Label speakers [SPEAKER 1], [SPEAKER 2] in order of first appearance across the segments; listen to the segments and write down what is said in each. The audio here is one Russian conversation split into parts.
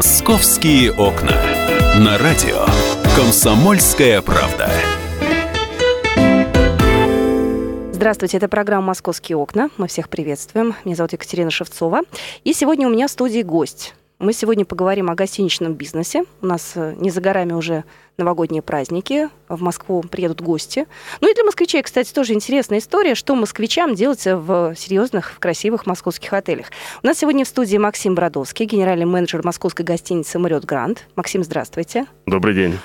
[SPEAKER 1] «Московские окна». На радио «Комсомольская правда».
[SPEAKER 2] Здравствуйте, это программа «Московские окна». Мы всех приветствуем. Меня зовут Екатерина Шевцова. И сегодня у меня в студии гость. Мы сегодня поговорим о гостиничном бизнесе. У нас э, не за горами уже новогодние праздники. В Москву приедут гости. Ну и для москвичей, кстати, тоже интересная история, что москвичам делать в серьезных, в красивых московских отелях. У нас сегодня в студии Максим Бродовский, генеральный менеджер московской гостиницы «Марриott Гранд». Максим, здравствуйте.
[SPEAKER 3] Добрый день.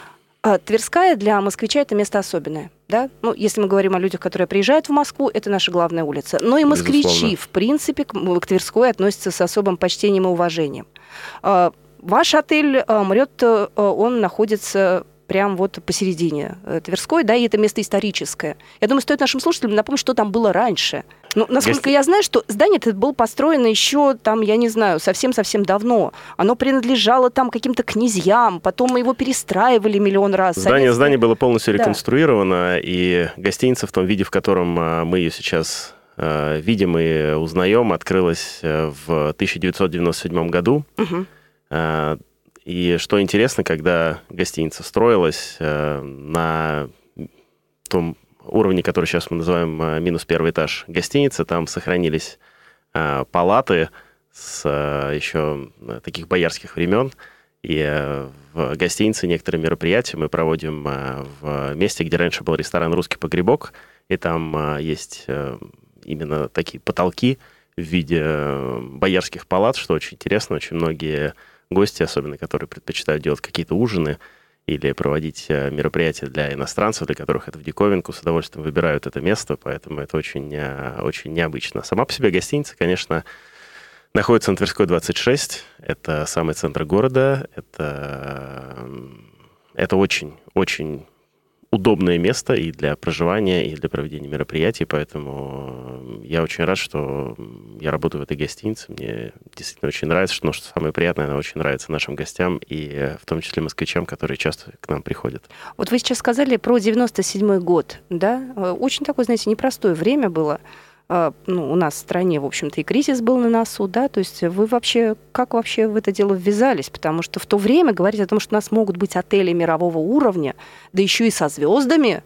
[SPEAKER 2] А, Тверская для москвича это место особенное. Да? Ну, если мы говорим о людях, которые приезжают в Москву, это наша главная улица. Но и москвичи, Безусловно. в принципе, к, к Тверской относятся с особым почтением и уважением. А, ваш отель а, Мрет, он находится прям вот посередине э, Тверской, да, и это место историческое. Я думаю, стоит нашим слушателям напомнить, что там было раньше. Ну, насколько Есть... я знаю, что здание это было построено еще там, я не знаю, совсем-совсем давно. Оно принадлежало там каким-то князьям, потом мы его перестраивали миллион раз.
[SPEAKER 3] Здание, здание было полностью реконструировано, да. и гостиница в том виде, в котором а, мы ее сейчас а, видим и узнаем, открылась э, в 1997 году. Угу. И что интересно, когда гостиница строилась э, на том уровне, который сейчас мы называем э, минус первый этаж гостиницы, там сохранились э, палаты с еще таких боярских времен. И в гостинице некоторые мероприятия мы проводим в месте, где раньше был ресторан «Русский погребок», и там есть именно такие потолки в виде боярских палат, что очень интересно. Очень многие гости, особенно которые предпочитают делать какие-то ужины или проводить э, мероприятия для иностранцев, для которых это в диковинку, с удовольствием выбирают это место, поэтому это очень, э, очень необычно. Сама по себе гостиница, конечно, находится на Тверской 26, это самый центр города, это, это очень, очень удобное место и для проживания, и для проведения мероприятий, поэтому я очень рад, что я работаю в этой гостинице. Мне действительно очень нравится, что, ну, что самое приятное, она очень нравится нашим гостям, и в том числе москвичам, которые часто к нам приходят.
[SPEAKER 2] Вот вы сейчас сказали про 97 год, да? Очень такое, знаете, непростое время было. А, ну, у нас в стране, в общем-то, и кризис был на носу, да, то есть вы вообще, как вообще в это дело ввязались? Потому что в то время говорить о том, что у нас могут быть отели мирового уровня, да еще и со звездами,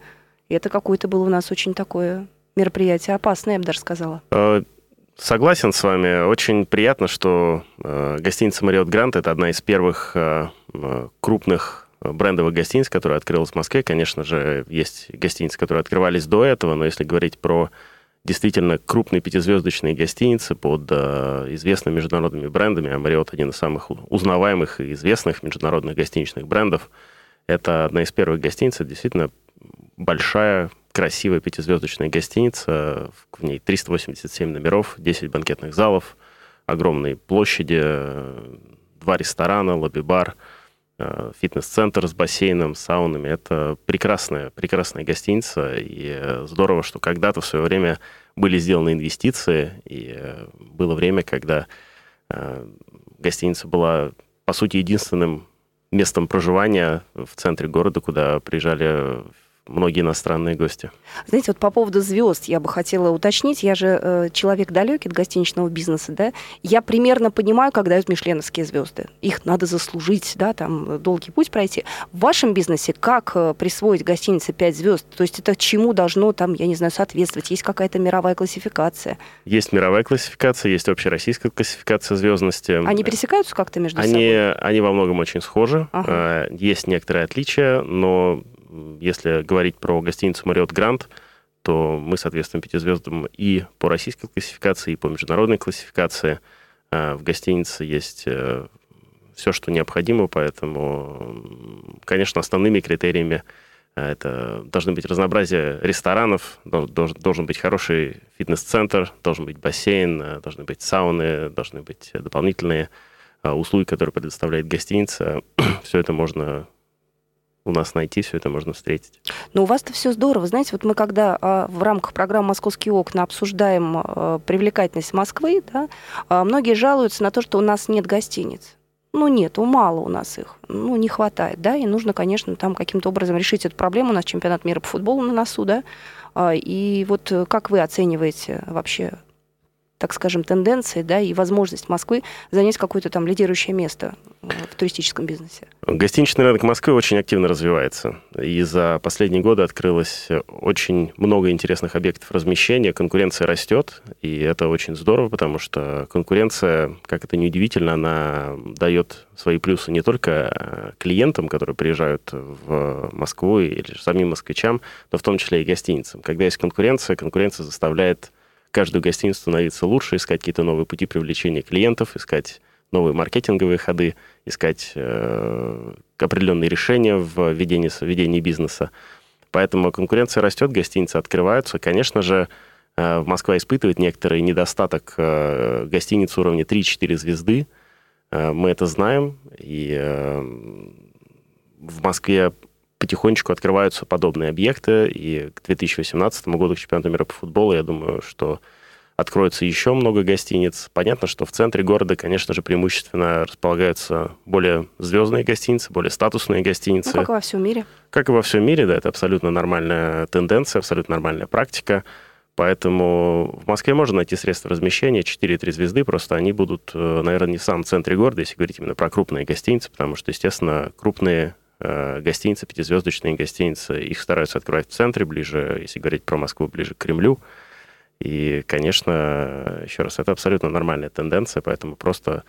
[SPEAKER 2] это какое-то было у нас очень такое мероприятие опасное, я бы даже сказала. А,
[SPEAKER 3] согласен с вами. Очень приятно, что э, гостиница Marriott Grand это одна из первых крупных брендовых гостиниц, которая открылась в Москве. Конечно же, есть гостиницы, которые открывались до этого, но если говорить про действительно крупные пятизвездочные гостиницы под э, известными международными брендами. А один из самых узнаваемых и известных международных гостиничных брендов. Это одна из первых гостиниц, это действительно большая, красивая пятизвездочная гостиница. В ней 387 номеров, 10 банкетных залов, огромные площади, два ресторана, лобби-бар – Э, фитнес-центр с бассейном, саунами. Это прекрасная, прекрасная гостиница, и э, здорово, что когда-то в свое время были сделаны инвестиции, и э, было время, когда гостиница была, по сути, единственным местом проживания в центре города, куда приезжали многие иностранные гости.
[SPEAKER 2] Знаете, вот по поводу звезд я бы хотела уточнить. Я же э, человек далекий от гостиничного бизнеса, да. Я примерно понимаю, как дают мишленовские звезды. Их надо заслужить, да, там долгий путь пройти. В вашем бизнесе как э, присвоить гостинице 5 звезд? То есть это чему должно там, я не знаю, соответствовать? Есть какая-то мировая классификация?
[SPEAKER 3] Есть мировая классификация, есть общероссийская классификация звездности.
[SPEAKER 2] Они пересекаются как-то между
[SPEAKER 3] они,
[SPEAKER 2] собой?
[SPEAKER 3] Они во многом очень схожи. Ага. Э, есть некоторые отличия, но если говорить про гостиницу Marriott Grand, то мы, соответственно, пятизвездам и по российской классификации, и по международной классификации. А, в гостинице есть э, все, что необходимо, поэтому, конечно, основными критериями э, это должны быть разнообразие ресторанов, должен быть хороший фитнес-центр, должен быть бассейн, э, должны быть сауны, должны быть дополнительные услуги, которые предоставляет гостиница. Все это можно у нас найти, все это можно встретить.
[SPEAKER 2] Но у вас-то все здорово. Знаете, вот мы когда а, в рамках программы «Московские окна» обсуждаем а, привлекательность Москвы, да, а, многие жалуются на то, что у нас нет гостиниц. Ну, нет, мало у нас их, ну, не хватает, да, и нужно, конечно, там каким-то образом решить эту проблему. У нас чемпионат мира по футболу на носу, да, и вот как вы оцениваете вообще так скажем, тенденции, да, и возможность Москвы занять какое-то там лидирующее место в туристическом бизнесе?
[SPEAKER 3] Гостиничный рынок Москвы очень активно развивается. И за последние годы открылось очень много интересных объектов размещения. Конкуренция растет, и это очень здорово, потому что конкуренция, как это неудивительно, она дает свои плюсы не только клиентам, которые приезжают в Москву или самим москвичам, но в том числе и гостиницам. Когда есть конкуренция, конкуренция заставляет каждую гостиницу становиться лучше, искать какие-то новые пути привлечения клиентов, искать новые маркетинговые ходы, искать э, определенные решения в ведении, в ведении бизнеса. Поэтому конкуренция растет, гостиницы открываются. Конечно же, э, Москва испытывает некоторый недостаток э, гостиниц уровня 3-4 звезды. Э, мы это знаем, и э, в Москве потихонечку открываются подобные объекты, и к 2018 году, к чемпионату мира по футболу, я думаю, что откроется еще много гостиниц. Понятно, что в центре города, конечно же, преимущественно располагаются более звездные гостиницы, более статусные гостиницы. Ну,
[SPEAKER 2] как и во всем мире.
[SPEAKER 3] Как и во всем мире, да, это абсолютно нормальная тенденция, абсолютно нормальная практика. Поэтому в Москве можно найти средства размещения 4-3 звезды, просто они будут, э, наверное, не в самом центре города, если говорить именно про крупные гостиницы, потому что, естественно, крупные гостиницы, пятизвездочные гостиницы, их стараются открывать в центре, ближе, если говорить про Москву, ближе к Кремлю. И, конечно, еще раз, это абсолютно нормальная тенденция, поэтому просто,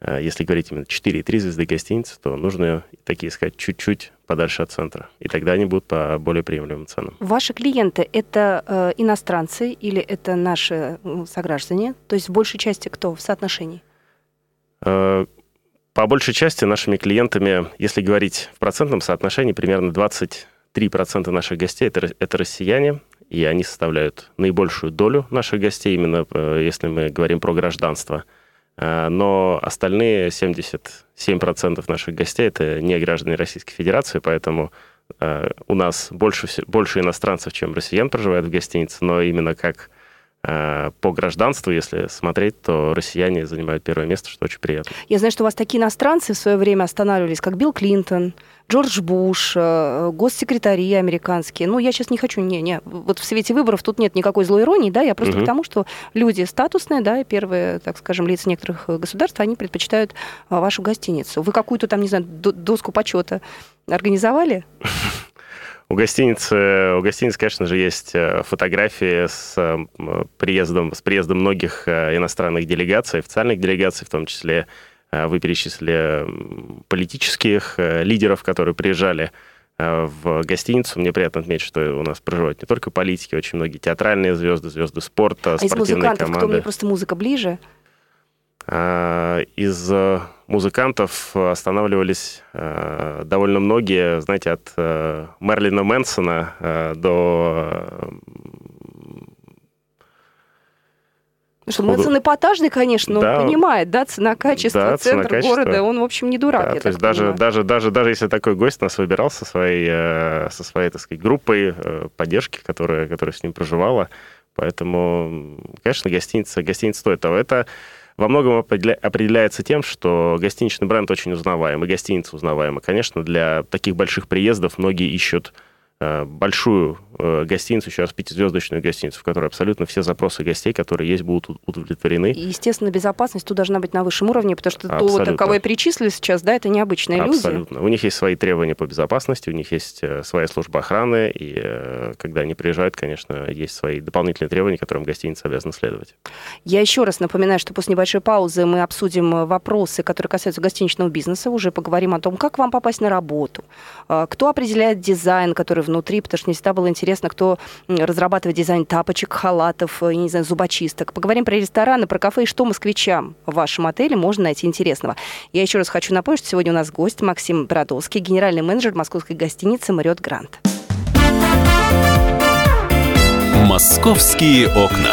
[SPEAKER 3] э, если говорить именно 4,3 звезды гостиницы, то нужно такие искать чуть-чуть подальше от центра. И тогда они будут по более приемлемым ценам.
[SPEAKER 2] Ваши клиенты — это э, иностранцы или это наши сограждане? То есть в большей части кто в соотношении?
[SPEAKER 3] Э, по большей части нашими клиентами, если говорить в процентном соотношении, примерно 23% наших гостей это, это россияне, и они составляют наибольшую долю наших гостей, именно э, если мы говорим про гражданство. Э, но остальные 77% наших гостей – это не граждане Российской Федерации, поэтому э, у нас больше, больше иностранцев, чем россиян проживает в гостинице, но именно как по гражданству, если смотреть, то россияне занимают первое место, что очень приятно.
[SPEAKER 2] Я знаю, что у вас такие иностранцы в свое время останавливались, как Билл Клинтон, Джордж Буш, э, госсекретари американские. Ну, я сейчас не хочу, не, не, вот в свете выборов тут нет никакой злой иронии, да, я просто угу. к тому, что люди статусные, да, первые, так скажем, лица некоторых государств, они предпочитают э, вашу гостиницу. Вы какую-то там, не знаю, доску почета организовали?
[SPEAKER 3] У гостиницы, у гостиницы, конечно же, есть э, фотографии с приездом, с приездом многих э, иностранных делегаций, официальных делегаций, в том числе э, вы перечислили политических лидеров, которые приезжали в гостиницу. Мне приятно отметить, что у нас проживают не только политики, очень многие театральные звезды, звезды спорта, а спортивные из музыкантов, команды.
[SPEAKER 2] кто мне просто музыка ближе?
[SPEAKER 3] А, из э, музыкантов останавливались э, довольно многие, знаете, от э, Мерлина Мэнсона до
[SPEAKER 2] что Мэнсон эпатажный, конечно, но да, он понимает, да, цена-качество, да, центр цена, города, он, в общем, не дурак,
[SPEAKER 3] да, то есть даже, даже, даже, даже если такой гость нас выбирал со своей, со своей, так сказать, группой поддержки, которая, которая с ним проживала, поэтому, конечно, гостиница, гостиница стоит того. Это во многом определяется тем, что гостиничный бренд очень узнаваемый, гостиница узнаваема. Конечно, для таких больших приездов многие ищут Э, большую гостиницу, еще раз пятизвездочную гостиницу, в которой абсолютно все запросы гостей, которые есть, будут удовлетворены.
[SPEAKER 2] И, естественно, безопасность тут должна быть на высшем уровне, потому что абсолютно. то, кого я перечислила сейчас, да, это необычные люди.
[SPEAKER 3] Абсолютно. У них есть свои требования по безопасности, у них есть э, своя служба охраны, и когда они приезжают, конечно, есть свои дополнительные требования, которым гостиница обязана следовать.
[SPEAKER 2] Я еще раз напоминаю, что после небольшой паузы мы обсудим вопросы, которые касаются гостиничного бизнеса, уже поговорим о том, как вам попасть на работу, кто определяет дизайн, который внутри, потому что мне всегда было интересно, кто разрабатывает дизайн тапочек, халатов, э, не знаю, зубочисток. Поговорим про рестораны, про кафе и что москвичам в вашем отеле можно найти интересного. Я еще раз хочу напомнить, что сегодня у нас гость Максим Бродовский, генеральный менеджер московской гостиницы «Мариот Грант».
[SPEAKER 1] «Московские окна».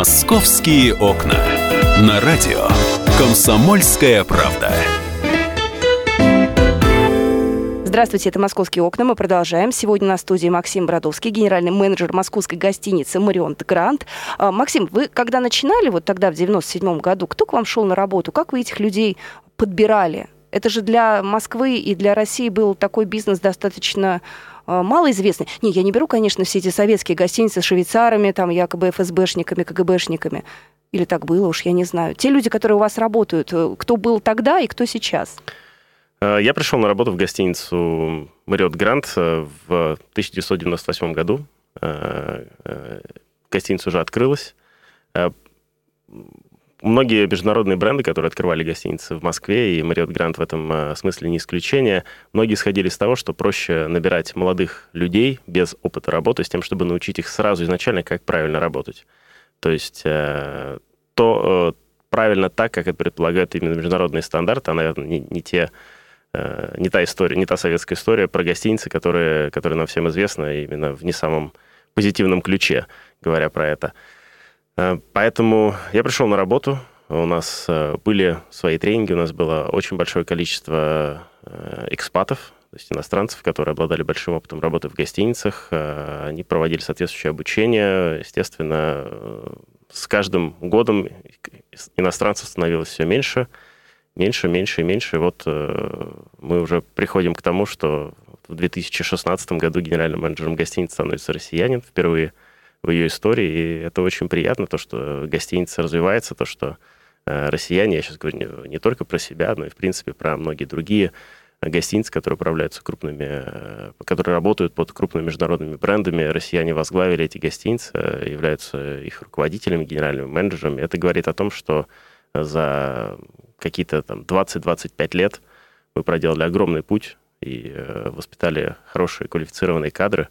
[SPEAKER 1] «Московские окна». На радио «Комсомольская правда».
[SPEAKER 2] Здравствуйте, это «Московские окна». Мы продолжаем. Сегодня на студии Максим Бродовский, генеральный менеджер московской гостиницы «Марионт Грант». А, Максим, вы когда начинали, вот тогда, в 97 году, кто к вам шел на работу? Как вы этих людей подбирали? Это же для Москвы и для России был такой бизнес достаточно малоизвестный. Не, я не беру, конечно, все эти советские гостиницы с швейцарами, там якобы ФСБшниками, КГБшниками. Или так было уж, я не знаю. Те люди, которые у вас работают, э, кто был тогда и кто сейчас?
[SPEAKER 3] Э, я пришел на работу в гостиницу Marriott э, в 1998 году. Э, гостиница уже открылась. Многие международные бренды, которые открывали гостиницы в Москве, и Marriott Grand в этом смысле не исключение, многие сходили с того, что проще набирать молодых людей без опыта работы, с тем, чтобы научить их сразу изначально, как правильно работать. То есть то правильно так, как это предполагают именно международные стандарты, а, наверное, не, не те Э, не та история, не та советская история про гостиницы, которые, которые нам всем известны, именно в не самом позитивном ключе, говоря про это. Э, поэтому я пришел на работу, у нас э, были свои тренинги, у нас было очень большое количество экспатов, то есть иностранцев, которые обладали большим опытом работы в гостиницах. Они проводили соответствующее обучение. Естественно, с каждым годом иностранцев становилось все меньше – меньше, меньше и меньше. И вот э, мы уже приходим к тому, что в 2016 году генеральным менеджером гостиницы становится россиянин впервые в ее истории. И это очень приятно, то, что гостиница развивается, то, что э, россияне, я сейчас говорю не, не только про себя, но и, в принципе, про многие другие гостиницы, которые управляются крупными, э, которые работают под крупными международными брендами. Россияне возглавили эти гостиницы, являются их руководителями, генеральными менеджерами. Это говорит о том, что за какие-то там 20-25 лет мы проделали огромный путь и э, воспитали хорошие квалифицированные кадры.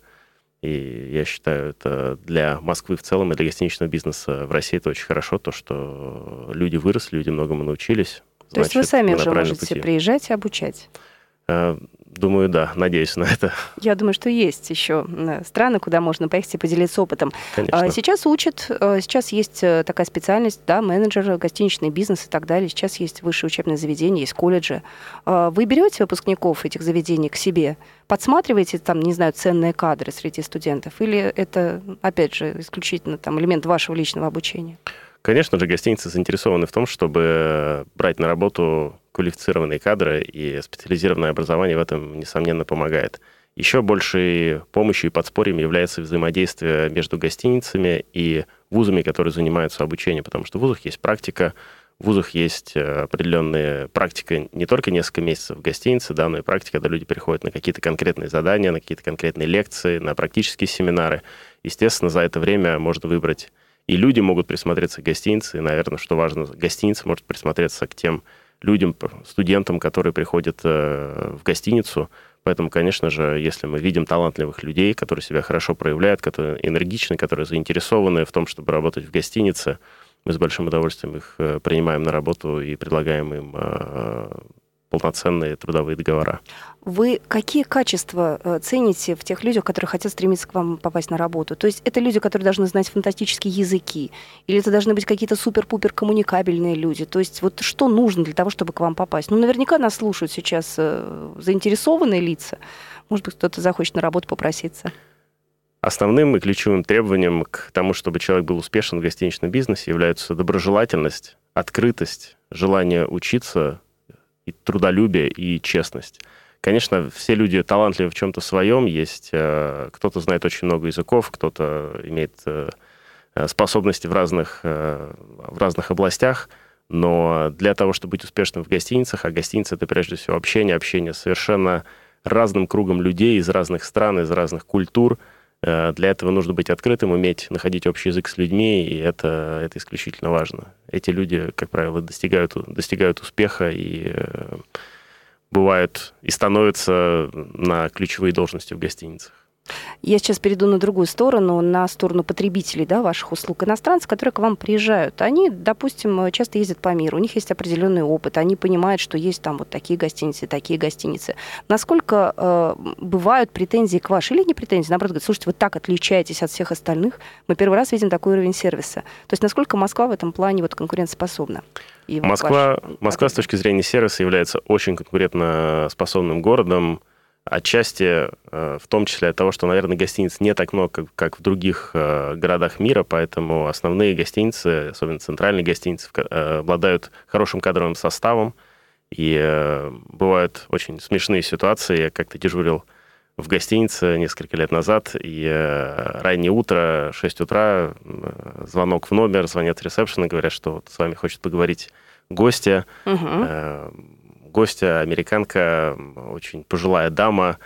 [SPEAKER 3] И я считаю, это для Москвы в целом и для гостиничного бизнеса в России это очень хорошо, то, что люди выросли, люди многому научились.
[SPEAKER 2] То есть вы сами уже можете пути. приезжать и обучать?
[SPEAKER 3] Думаю, да, надеюсь на это.
[SPEAKER 2] Я думаю, что есть еще страны, куда можно поехать и поделиться опытом.
[SPEAKER 3] Конечно.
[SPEAKER 2] А сейчас учат, э, сейчас есть э, такая специальность, да, менеджер, гостиничный бизнес и так далее. Сейчас есть высшее учебное заведение, есть колледжи. А вы берете выпускников этих заведений к себе, подсматриваете там, не знаю, ценные кадры среди студентов, или это, опять же, исключительно там элемент вашего личного обучения?
[SPEAKER 3] Конечно же, гостиницы заинтересованы в том, чтобы брать на работу квалифицированные кадры, и специализированное образование в этом, несомненно, помогает. Еще большей помощью и подспорьем является взаимодействие между гостиницами и вузами, которые занимаются обучением, потому что в вузах есть практика, в вузах есть э, определенная практика не только несколько месяцев в гостинице, да, но и практика, когда люди приходят на какие-то конкретные задания, на какие-то конкретные лекции, на практические семинары. Естественно, за это время можно выбрать и люди могут присмотреться к гостинице, и, наверное, что важно, гостиница может присмотреться к тем людям, студентам, которые приходят э, в гостиницу. Поэтому, конечно же, если мы видим талантливых людей, которые себя хорошо проявляют, которые энергичны, которые заинтересованы в том, чтобы работать в гостинице, мы с большим удовольствием их э, принимаем на работу и предлагаем им э, полноценные трудовые договора.
[SPEAKER 2] Вы какие качества э, цените в тех людях, которые хотят стремиться к вам попасть на работу? То есть это люди, которые должны знать фантастические языки? Или это должны быть какие-то супер-пупер коммуникабельные люди? То есть вот что нужно для того, чтобы к вам попасть? Ну, наверняка нас слушают сейчас э, заинтересованные лица. Может быть, кто-то захочет на работу попроситься.
[SPEAKER 3] Основным и ключевым требованием к тому, чтобы человек был успешен в гостиничном бизнесе, являются доброжелательность, открытость, желание учиться, и трудолюбие, и честность. Конечно, все люди талантливы в чем-то своем. Есть э, кто-то знает очень много языков, кто-то имеет э, способности в разных, э, в разных областях. Но для того, чтобы быть успешным в гостиницах, а гостиница это прежде всего общение, общение с совершенно разным кругом людей из разных стран, из разных культур, Для этого нужно быть открытым, уметь находить общий язык с людьми, и это, это исключительно важно. Эти люди, как правило, достигают, достигают успеха и бывают и становятся на ключевые должности в гостиницах.
[SPEAKER 2] Я сейчас перейду на другую сторону, на сторону потребителей да, ваших услуг. Иностранцев, которые к вам приезжают, они, допустим, часто ездят по миру, у них есть определенный опыт, они понимают, что есть там вот такие гостиницы, такие гостиницы. Насколько э, бывают претензии к вашей или не претензии? Наоборот, говорят, слушайте, вы так отличаетесь от всех остальных, мы первый раз видим такой уровень сервиса. То есть насколько Москва в этом плане вот конкурентоспособна?
[SPEAKER 3] И Москва, ваш... Москва с точки зрения сервиса является очень конкурентоспособным городом, Отчасти, э, в том числе от того, что, наверное, гостиниц не так много, как в других э, городах мира, поэтому основные гостиницы, особенно центральные гостиницы, э, обладают хорошим кадровым составом, и бывают очень смешные ситуации. Я как-то дежурил в гостинице несколько лет назад, и раннее утро, 6 утра, звонок в номер, звонят ресепшн и говорят, что вот с вами хочет поговорить гостья. Угу гостя, американка, очень пожилая дама,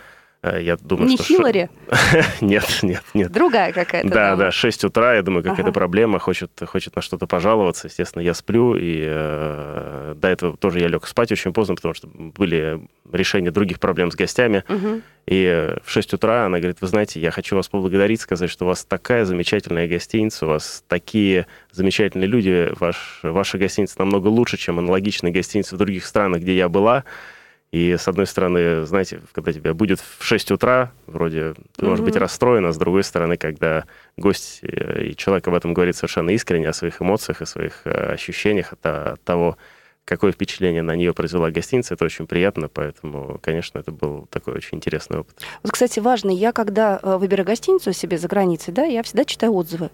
[SPEAKER 2] я думаю, не что... Хиллари?
[SPEAKER 3] нет, нет, нет.
[SPEAKER 2] Другая какая-то.
[SPEAKER 3] Да, да, 6 утра, я думаю, какая-то ага. проблема, хочет, хочет на что-то пожаловаться. Естественно, я сплю, и э, до этого тоже я лег спать очень поздно, потому что были решения других проблем с гостями. Угу. И в 6 утра она говорит, вы знаете, я хочу вас поблагодарить, сказать, что у вас такая замечательная гостиница, у вас такие замечательные люди, ваш, ваша гостиница намного лучше, чем аналогичные гостиницы в других странах, где я была. И, с одной стороны, знаете, когда тебя будет в 6 утра, вроде ты можешь mm-hmm. быть расстроен, а с другой стороны, когда гость э, и человек об этом говорит совершенно искренне, о своих эмоциях и своих э, ощущениях от, от того, какое впечатление на нее произвела гостиница, это очень приятно, поэтому, конечно, это был такой очень интересный опыт.
[SPEAKER 2] Вот, кстати, важно, я когда э, выбираю гостиницу себе за границей, да, я всегда читаю отзывы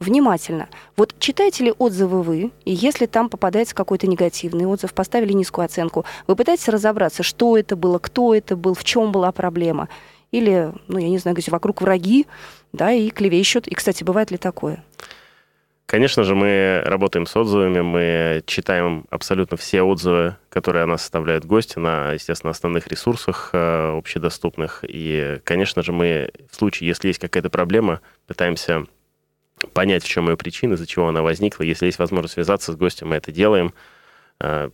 [SPEAKER 2] внимательно. Вот читаете ли отзывы вы, и если там попадается какой-то негативный отзыв, поставили низкую оценку, вы пытаетесь разобраться, что это было, кто это был, в чем была проблема, или, ну, я не знаю, где вокруг враги, да, и клевещут. И, кстати, бывает ли такое?
[SPEAKER 3] Конечно же, мы работаем с отзывами, мы читаем абсолютно все отзывы, которые о нас составляют гости на, естественно, основных ресурсах э, общедоступных. И, конечно же, мы в случае, если есть какая-то проблема, пытаемся понять, в чем ее причина, из-за чего она возникла. Если есть возможность связаться с гостем, мы это делаем. А,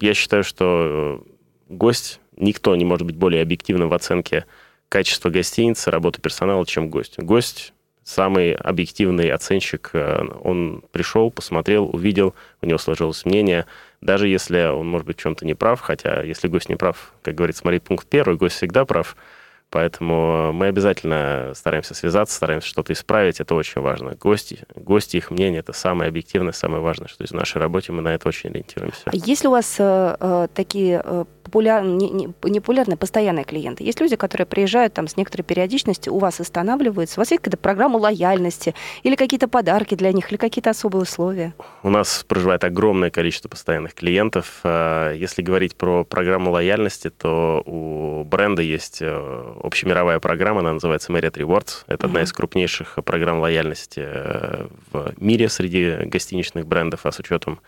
[SPEAKER 3] я считаю, что э, гость, никто не может быть более объективным в оценке качества гостиницы, работы персонала, чем гость. Гость самый объективный оценщик. Э, он пришел, посмотрел, увидел, у него сложилось мнение. Даже если он, может быть, в чем-то не прав, хотя если гость не прав, как говорится, смотри пункт первый, гость всегда прав – Поэтому мы обязательно стараемся связаться, стараемся что-то исправить. Это очень важно. Гости, гости, их мнение – это самое объективное, самое важное, что есть в нашей работе мы на это очень ориентируемся. А
[SPEAKER 2] есть ли у вас э, э такие э, популярные, не, не, не популярные, постоянные клиенты. Есть люди, которые приезжают там с некоторой периодичностью, у вас останавливаются. У вас есть какая-то программа лояльности или какие-то подарки для них, или какие-то особые условия?
[SPEAKER 3] У нас проживает огромное количество постоянных клиентов. А, если говорить про программу лояльности, то у бренда есть э, общемировая программа, она называется Marriott Rewards. Это mm-hmm. одна из крупнейших программ лояльности э, в мире среди гостиничных брендов, а с учетом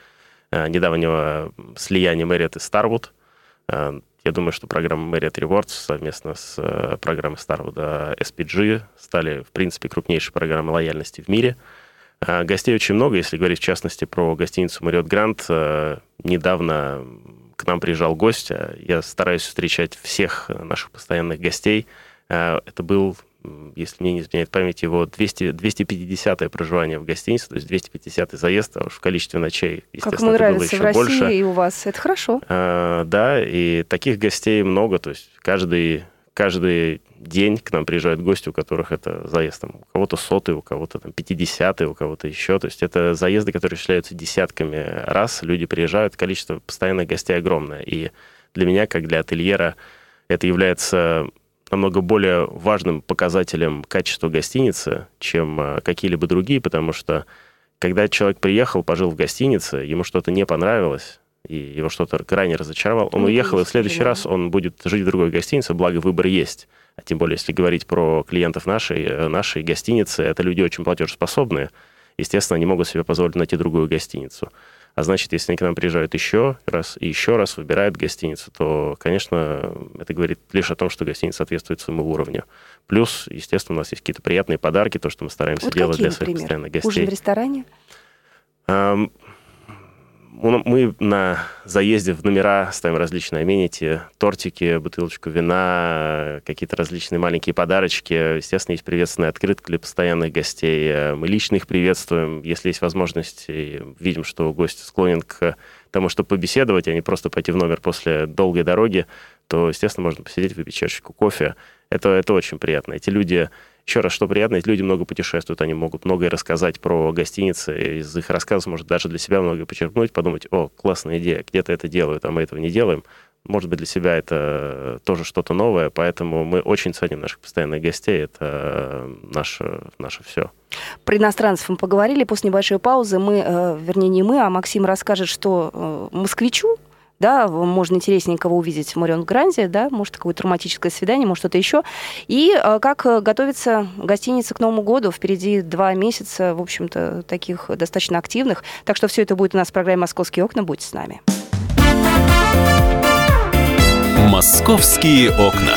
[SPEAKER 3] э, недавнего слияния Marriott и Starwood – Э, я думаю, что программа Marriott Rewards совместно с э, программой Starwood SPG стали, в принципе, крупнейшей программой лояльности в мире. Э, гостей очень много, если говорить в частности про гостиницу Marriott Grand. Недавно к нам приезжал гость. Я стараюсь встречать всех наших постоянных гостей. Это был если мне не изменяет память, его 200, 250 проживание в гостинице, то есть 250 заезд, а уж в количестве ночей,
[SPEAKER 2] естественно, как ему это было еще в России больше. и у вас, это хорошо.
[SPEAKER 3] А, да, и таких гостей много, то есть каждый, каждый день к нам приезжают гости, у которых это заезд там, у кого-то сотый, у кого-то там 50 у кого-то еще. То есть это заезды, которые исчисляются десятками раз. Люди приезжают, количество постоянных гостей огромное. И для меня, как для ательера, это является намного более важным показателем качества гостиницы, чем э, какие-либо другие, потому что когда человек приехал, пожил в гостинице, ему что-то не понравилось, и его что-то крайне разочаровал, он ну, уехал, и в следующий раз он будет жить в другой гостинице, благо выбор есть. А тем более, если говорить про клиентов нашей, э, нашей гостиницы, это люди очень платежеспособные. Естественно, они могут себе позволить найти другую гостиницу. А значит, если они к нам приезжают еще раз и еще раз, выбирают гостиницу, то, конечно, это говорит лишь о том, что гостиница соответствует своему уровню. Плюс, естественно, у нас есть какие-то приятные подарки, то, что мы стараемся
[SPEAKER 2] вот
[SPEAKER 3] делать
[SPEAKER 2] какие,
[SPEAKER 3] для своих
[SPEAKER 2] например?
[SPEAKER 3] постоянных гостей.
[SPEAKER 2] Ужин в ресторане?
[SPEAKER 3] Мы на заезде в номера ставим различные аменити, тортики, бутылочку вина, какие-то различные маленькие подарочки. Естественно, есть приветственная открытка для постоянных гостей. Мы лично их приветствуем, если есть возможность, и видим, что гость склонен к тому, чтобы побеседовать, а не просто пойти в номер после долгой дороги, то, естественно, можно посидеть, выпить чашечку кофе. Это, это очень приятно. Эти люди еще раз, что приятно, люди много путешествуют, они могут многое рассказать про гостиницы, из их рассказов может даже для себя многое почерпнуть, подумать, о, классная идея, где-то это делают, а мы этого не делаем. Может быть, для себя это тоже что-то новое, поэтому мы очень ценим наших постоянных гостей, это наше, наше все.
[SPEAKER 2] Про иностранцев мы поговорили, после небольшой паузы мы, э, вернее, не мы, а Максим расскажет, что э, москвичу да, можно интересненького увидеть в Марион Гранде, да, может, какое-то романтическое свидание, может, что-то еще. И э, как готовится гостиница к Новому году. Впереди два месяца, в общем-то, таких достаточно активных. Так что все это будет у нас в программе «Московские окна». Будьте с нами.
[SPEAKER 1] «Московские окна».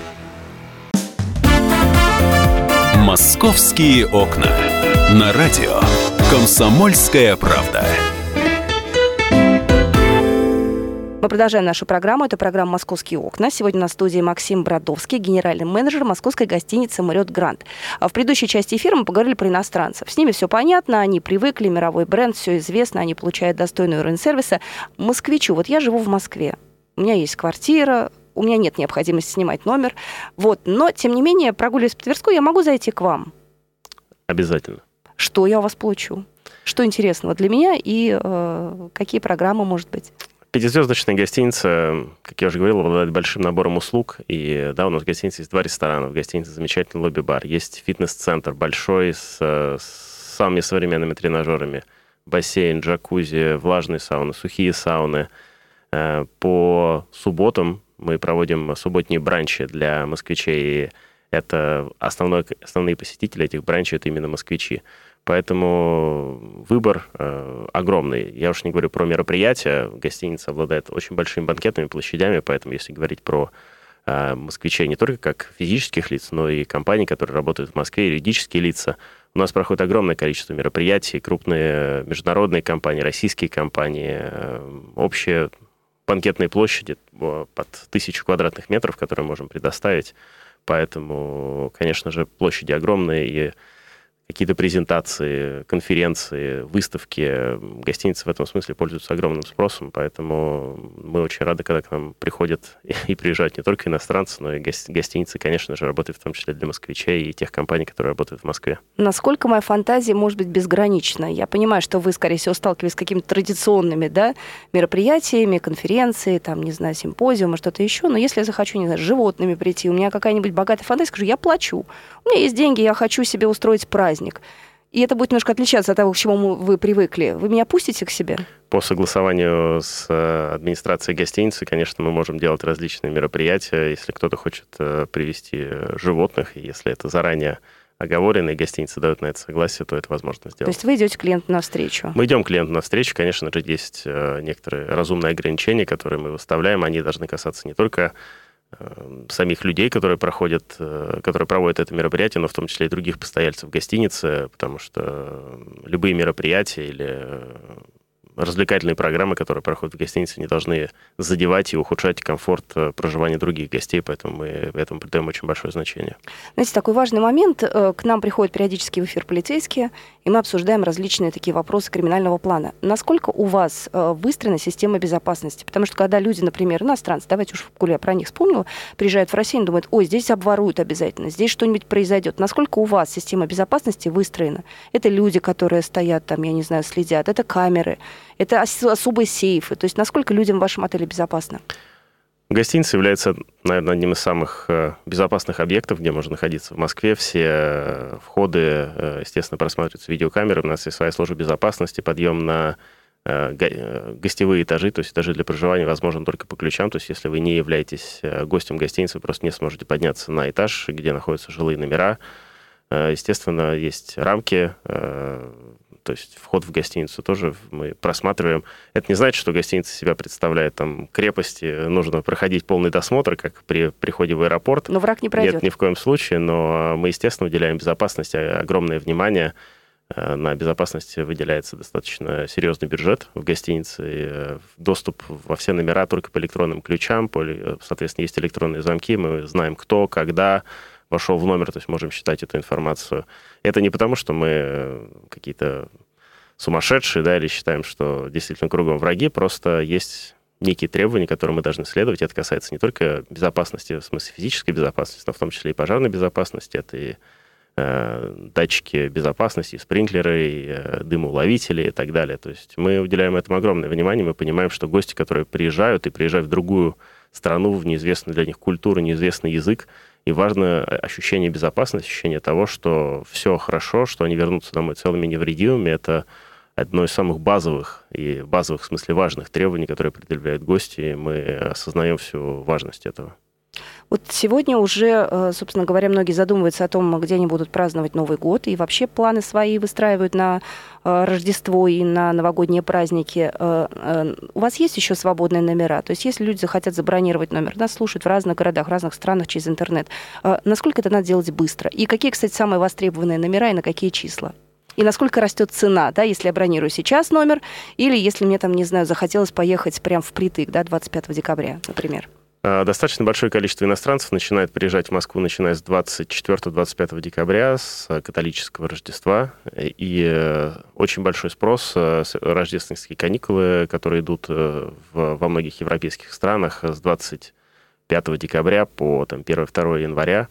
[SPEAKER 1] «Московские окна». На радио «Комсомольская правда».
[SPEAKER 2] Мы продолжаем нашу программу. Это программа «Московские окна». Сегодня на студии Максим Бродовский, генеральный менеджер московской гостиницы «Марриott Гранд». А в предыдущей части эфира мы поговорили про иностранцев. С ними все понятно, они привыкли, мировой бренд, все известно, они получают достойный уровень сервиса. Москвичу, вот я живу в Москве, у меня есть квартира, у меня нет необходимости снимать номер. Вот. Но, тем не менее, прогуливаясь по Тверской, я могу зайти к вам.
[SPEAKER 3] Обязательно.
[SPEAKER 2] Что я у вас получу? Что интересного для меня и э, какие программы, может быть?
[SPEAKER 3] Пятизвездочная гостиница, как я уже говорил, обладает большим набором услуг. И да, у нас в гостинице есть два ресторана. В гостинице замечательный лобби-бар. Есть фитнес-центр большой с, с самыми современными тренажерами. Бассейн, джакузи, влажные сауны, сухие сауны. Э, по субботам мы проводим субботние бранчи для москвичей. И это основной, основные посетители этих бранчей, это именно москвичи. Поэтому выбор э, огромный. Я уж не говорю про мероприятия. Гостиница обладает очень большими банкетными площадями, поэтому если говорить про э, москвичей не только как физических лиц, но и компаний, которые работают в Москве, юридические лица, у нас проходит огромное количество мероприятий, крупные международные компании, российские компании, э, общие банкетной площади под тысячу квадратных метров, которые можем предоставить. Поэтому, конечно же, площади огромные, и какие-то презентации, конференции, выставки. Гостиницы в этом смысле пользуются огромным спросом, поэтому мы очень рады, когда к нам приходят и приезжают не только иностранцы, но и гостиницы, конечно же, работают в том числе для москвичей и тех компаний, которые работают в Москве.
[SPEAKER 2] Насколько моя фантазия может быть безгранична? Я понимаю, что вы, скорее всего, сталкивались с какими-то традиционными да, мероприятиями, конференции, там, не знаю, симпозиумы, что-то еще, но если я захочу, не знаю, с животными прийти, у меня какая-нибудь богатая фантазия, скажу, я плачу. У меня есть деньги, я хочу себе устроить праздник праздник. И это будет немножко отличаться от того, к чему вы привыкли. Вы меня пустите к себе?
[SPEAKER 3] По согласованию с э, администрацией гостиницы, конечно, мы можем делать различные мероприятия. Если кто-то хочет э, привести животных, если это заранее оговорено, и гостиница дает на это согласие, то это возможно сделать. То
[SPEAKER 2] есть вы идете клиенту навстречу?
[SPEAKER 3] Мы идем клиенту навстречу. Конечно же, есть э, некоторые разумные ограничения, которые мы выставляем. Они должны касаться не только Э, самих людей, которые проходят, э, которые проводят это мероприятие, но в том числе и других постояльцев гостиницы, потому что любые мероприятия или развлекательные программы, которые проходят в гостинице, не должны задевать и ухудшать комфорт э, проживания других гостей, поэтому мы этому придаем очень большое значение.
[SPEAKER 2] Знаете, такой важный момент. Э, к нам приходят периодически в эфир полицейские, и мы обсуждаем различные такие вопросы криминального плана. Насколько у вас э, выстроена система безопасности? Потому что когда люди, например, иностранцы, давайте уж я про них вспомнила, приезжают в Россию и думают, ой, здесь обворуют обязательно, здесь что-нибудь произойдет. Насколько у вас система безопасности выстроена? Это люди, которые стоят там, я не знаю, следят, это камеры, это особые сейфы. То есть насколько людям в вашем отеле безопасно?
[SPEAKER 3] Гостиница является, наверное, одним из самых э, безопасных объектов, где можно находиться в Москве. Все э, входы, э, естественно, просматриваются видеокамеры. У нас есть своя служба безопасности, подъем на гостевые этажи, то есть этажи для проживания возможен только по ключам. То есть если вы не являетесь гостем гостиницы, вы просто не сможете подняться на этаж, где находятся жилые номера. Естественно, есть рамки, то есть вход в гостиницу тоже мы просматриваем. Это не значит, что гостиница себя представляет там крепости, нужно проходить полный досмотр, как при приходе в аэропорт.
[SPEAKER 2] Но враг не пройдет.
[SPEAKER 3] Нет, ни в коем случае, но мы, естественно, уделяем безопасности огромное внимание. Э, на безопасность выделяется достаточно серьезный бюджет в гостинице. Э, доступ во все номера только по электронным ключам. Э, соответственно, есть электронные замки. Мы знаем, кто, когда, вошел в номер, то есть можем считать эту информацию. Это не потому, что мы э, какие-то сумасшедшие, да, или считаем, что действительно кругом враги, просто есть некие требования, которые мы должны следовать. Это касается не только безопасности, в смысле физической безопасности, но в том числе и пожарной безопасности. Это и э, датчики безопасности, спринклеры, и, э, дымоуловители и так далее. То есть мы уделяем этому огромное внимание, мы понимаем, что гости, которые приезжают и приезжают в другую страну, в неизвестную для них культуру, неизвестный язык, и важно ощущение безопасности, ощущение того, что все хорошо, что они вернутся домой целыми невредимыми. Это одно из самых базовых и базовых, в смысле, важных требований, которые предъявляют гости, и мы осознаем всю важность этого.
[SPEAKER 2] Вот сегодня уже, э, собственно говоря, многие задумываются о том, где они будут праздновать Новый год, и вообще планы свои выстраивают на э, Рождество и на новогодние праздники. Э, у вас есть еще свободные номера? То есть если люди захотят забронировать номер, нас слушают в разных городах, в разных странах через интернет, насколько это надо делать быстро? И какие, кстати, самые востребованные номера и на какие числа? И насколько растет цена, да, если я бронирую сейчас номер, или если мне там, не знаю, захотелось поехать прямо впритык, да, 25 декабря, например.
[SPEAKER 3] А, достаточно большое количество иностранцев начинает приезжать в Москву, начиная с 24-25 декабря, с католического Рождества. И э, очень большой спрос, э, рождественские каникулы, которые идут э, в, во многих европейских странах с 25 декабря по там, 1-2 января.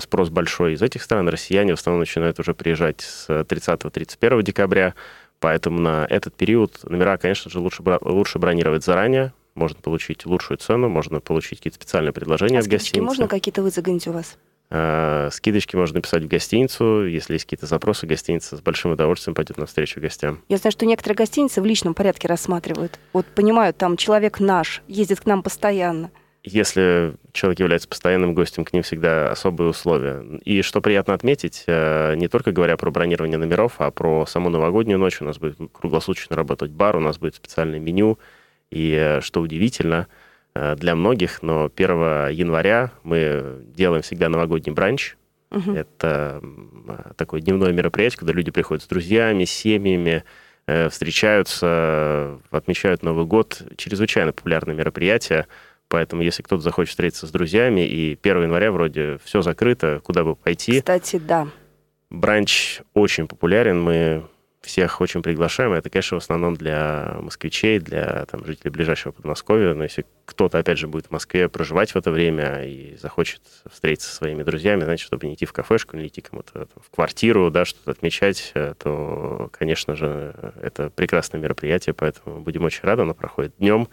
[SPEAKER 3] Спрос большой из этих стран. Россияне в основном начинают уже приезжать с 30-31 декабря. Поэтому на этот период номера, конечно же, лучше, лучше бронировать заранее, можно получить лучшую цену, можно получить какие-то специальные предложения а в гостинице.
[SPEAKER 2] можно какие-то вы у вас?
[SPEAKER 3] А, скидочки можно написать в гостиницу. Если есть какие-то запросы, гостиница с большим удовольствием пойдет навстречу гостям.
[SPEAKER 2] Я знаю, что некоторые гостиницы в личном порядке рассматривают. Вот понимают, там человек наш, ездит к нам постоянно.
[SPEAKER 3] Если человек является постоянным гостем, к ним всегда особые условия. И что приятно отметить, э, не только говоря про бронирование номеров, а про саму новогоднюю ночь, у нас будет круглосуточно работать бар, у нас будет специальное меню, и э, что удивительно э, для многих, но 1 января мы делаем всегда новогодний бранч. Угу. Это такое дневное мероприятие, когда люди приходят с друзьями, с семьями, э, встречаются, отмечают Новый год. Чрезвычайно популярное мероприятие. Поэтому, если кто-то захочет встретиться с друзьями, и 1 января вроде все закрыто, куда бы пойти.
[SPEAKER 2] Кстати, да.
[SPEAKER 3] Бранч очень популярен. Мы всех очень приглашаем. Это, конечно, в основном для москвичей, для там, жителей ближайшего Подмосковья. Но если кто-то, опять же, будет в Москве проживать в это время и захочет встретиться со своими друзьями, значит, чтобы не идти в кафешку, не идти кому-то в квартиру, да, что-то отмечать, э, то, конечно же, это прекрасное мероприятие, поэтому будем очень рады. Оно проходит днем,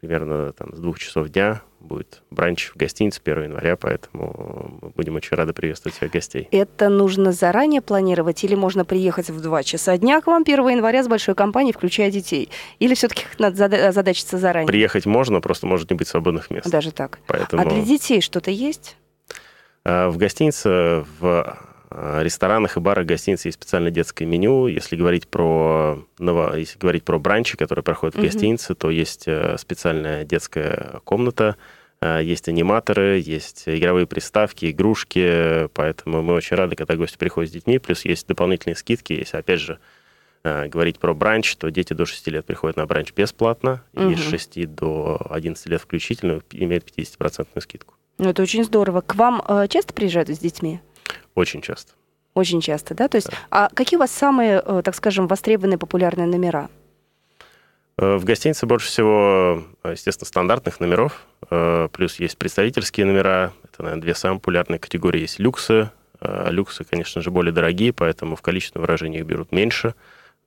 [SPEAKER 3] примерно там, с двух часов дня будет бранч в гостинице 1 января, поэтому мы будем очень рады приветствовать всех гостей.
[SPEAKER 2] Это нужно заранее планировать или можно приехать в 2 часа дня к вам 1 января с большой компанией, включая детей? Или все-таки надо задачиться заранее?
[SPEAKER 3] Приехать можно, просто может не быть свободных мест.
[SPEAKER 2] Даже так. Поэтому... А для детей что-то есть?
[SPEAKER 3] А, в гостинице, в а, ресторанах и барах гостиницы есть специальное детское меню. Если говорить про, если говорить про бранчи, которые проходят в гостинице, то есть э, специальная детская комната, э, есть аниматоры, есть игровые приставки, игрушки, поэтому мы очень рады, когда гости приходят с детьми, плюс есть дополнительные скидки, есть, опять же, э, говорить про бранч, то дети до 6 лет приходят на бранч бесплатно, угу. и с 6 до 11 лет включительно имеют 50% скидку.
[SPEAKER 2] Ну, это очень здорово. К вам э, часто приезжают с детьми?
[SPEAKER 3] Очень часто.
[SPEAKER 2] Очень часто, да? То есть, да. а какие у вас самые, э, так скажем, востребованные популярные номера?
[SPEAKER 3] Э, в гостинице больше всего, естественно, стандартных номеров, э, плюс есть представительские номера. Это, наверное, две самые популярные категории. Есть люксы. Люксы, конечно же, более дорогие, поэтому в количественном выражении их берут меньше.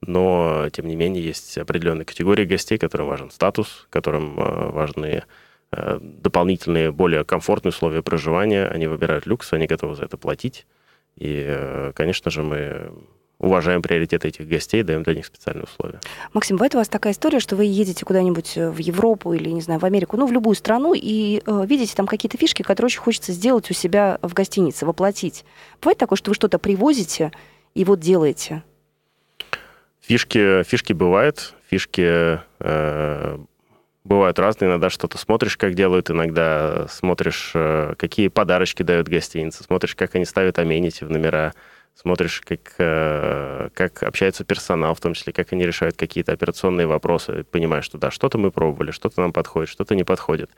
[SPEAKER 3] Но, тем не менее, есть определенные категории гостей, которым важен статус, которым важны дополнительные, более комфортные условия проживания. Они выбирают люкс, они готовы за это платить. И, конечно же, мы уважаем приоритеты этих гостей, даем для них специальные условия.
[SPEAKER 2] Максим, бывает у вас такая история, что вы едете куда-нибудь э, в Европу или, не знаю, в Америку, ну, в любую страну, и э, видите там какие-то фишки, которые очень хочется сделать у себя в гостинице, воплотить. Бывает такое, что вы что-то привозите и вот делаете?
[SPEAKER 3] Фишки, фишки бывают, фишки э, бывают разные. Иногда что-то смотришь, как делают, иногда смотришь, э, какие подарочки дают гостиницы, смотришь, как они ставят аменити в номера, смотришь, как, э, как общается персонал, в том числе, как они решают какие-то операционные вопросы, понимаешь, что да, что-то мы пробовали, что-то нам подходит, что-то не подходит.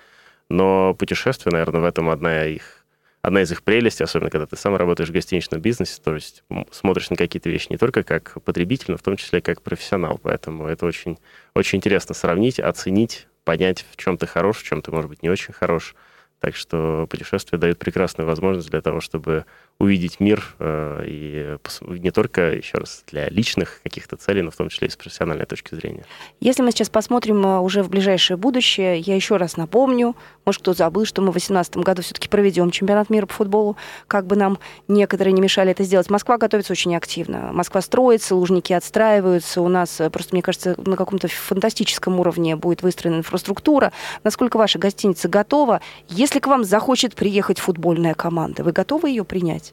[SPEAKER 3] Но путешествие, наверное, в этом одна их одна из их прелестей, особенно когда ты сам работаешь в гостиничном бизнесе, то есть смотришь на какие-то вещи не только как потребитель, но в том числе как профессионал. Поэтому это очень, очень интересно сравнить, оценить, понять, в чем ты хорош, в чем ты, может быть, не очень хорош. Так что путешествие дает прекрасную возможность для того, чтобы увидеть мир э, и не только, еще раз, для личных каких-то целей, но в том числе и с профессиональной точки зрения.
[SPEAKER 2] Если мы сейчас посмотрим э, уже в ближайшее будущее, я еще раз напомню, может, кто забыл, что мы в 2018 году все-таки проведем чемпионат мира по футболу, как бы нам некоторые не мешали это сделать. Москва готовится очень активно. Москва строится, лужники отстраиваются. У нас э, просто, мне кажется, на каком-то фантастическом уровне будет выстроена инфраструктура. Насколько ваша гостиница готова? Если к вам захочет приехать футбольная команда, вы готовы ее принять?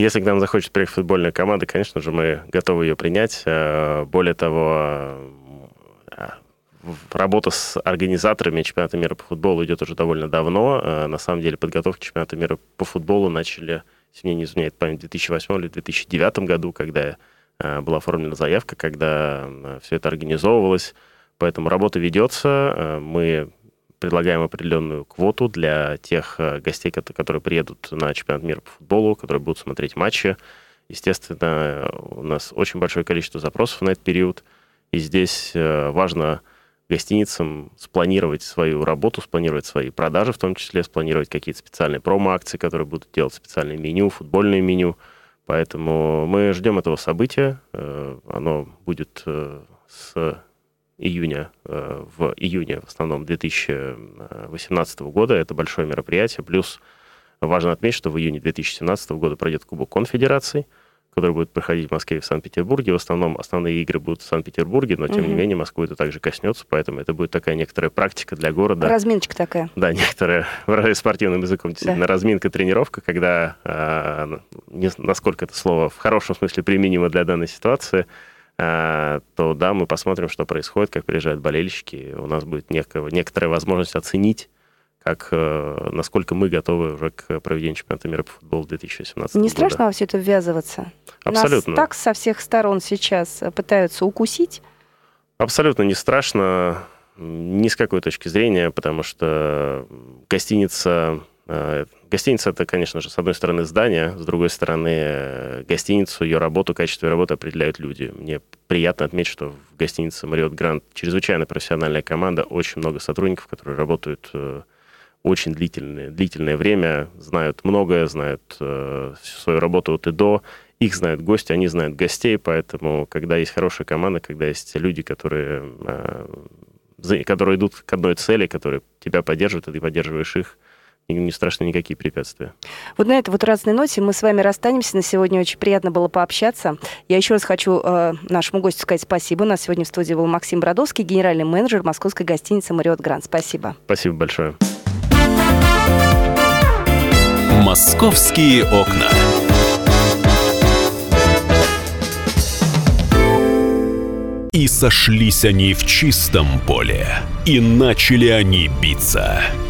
[SPEAKER 3] Если к нам захочет приехать футбольная команда, конечно же, мы готовы ее принять. Э, более того, э, работа с организаторами чемпионата мира по футболу идет уже довольно давно. Э, на самом деле подготовку чемпионата мира по футболу начали, если мне не изменяет память, в 2008 или 2009 году, когда была оформлена заявка, когда все это организовывалось. Поэтому работа ведется. Мы предлагаем определенную квоту для тех э, гостей, которые приедут на чемпионат мира по футболу, которые будут смотреть матчи. Естественно, у нас очень большое количество запросов на этот период, и здесь э, важно гостиницам спланировать свою работу, спланировать свои продажи, в том числе спланировать какие-то специальные промо-акции, которые будут делать специальное меню, футбольное меню. Поэтому мы ждем этого события. Э, оно будет с июня, э, в июне в основном 2018 года. Это большое мероприятие. Плюс важно отметить, что в июне 2017 года пройдет Кубок Конфедерации, который будет проходить в Москве и в Санкт-Петербурге. В основном основные игры будут в Санкт-Петербурге, но тем угу. не менее Москву это также коснется, поэтому это будет такая некоторая практика для города.
[SPEAKER 2] Разминочка такая.
[SPEAKER 3] Да, некоторая, выражаясь спортивным языком, действительно, да. разминка, тренировка, когда, э, не, насколько это слово в хорошем смысле применимо для данной ситуации, то да, мы посмотрим, что происходит, как приезжают болельщики. У нас будет некая, некоторая возможность оценить, как, э, насколько мы готовы уже к проведению чемпионата мира по футболу 2018
[SPEAKER 2] Не
[SPEAKER 3] года.
[SPEAKER 2] страшно во все это ввязываться?
[SPEAKER 3] Абсолютно.
[SPEAKER 2] Нас так со всех сторон сейчас пытаются укусить?
[SPEAKER 3] Абсолютно не страшно, ни с какой точки зрения, потому что гостиница Э, гостиница это, конечно же, с одной стороны здание, с другой стороны э, гостиницу, ее работу, качество работы определяют люди. Мне приятно отметить, что в гостинице Marriott Grand чрезвычайно профессиональная команда, очень много сотрудников, которые работают э, очень длительное, длительное время, знают многое, знают свою работу от и до, их знают гости, они знают гостей, поэтому когда есть хорошая команда, когда есть люди, которые, которые идут к одной цели, которые тебя поддерживают, и ты поддерживаешь их, не страшны никакие препятствия.
[SPEAKER 2] Вот на этой вот разной ноте мы с вами расстанемся. На сегодня очень приятно было пообщаться. Я еще раз хочу э, нашему гостю сказать спасибо. У нас сегодня в студии был Максим Бродовский, генеральный менеджер московской гостиницы «Мариот Гранд». Спасибо.
[SPEAKER 3] Спасибо большое.
[SPEAKER 1] «Московские окна». И сошлись они в чистом поле, и начали они биться –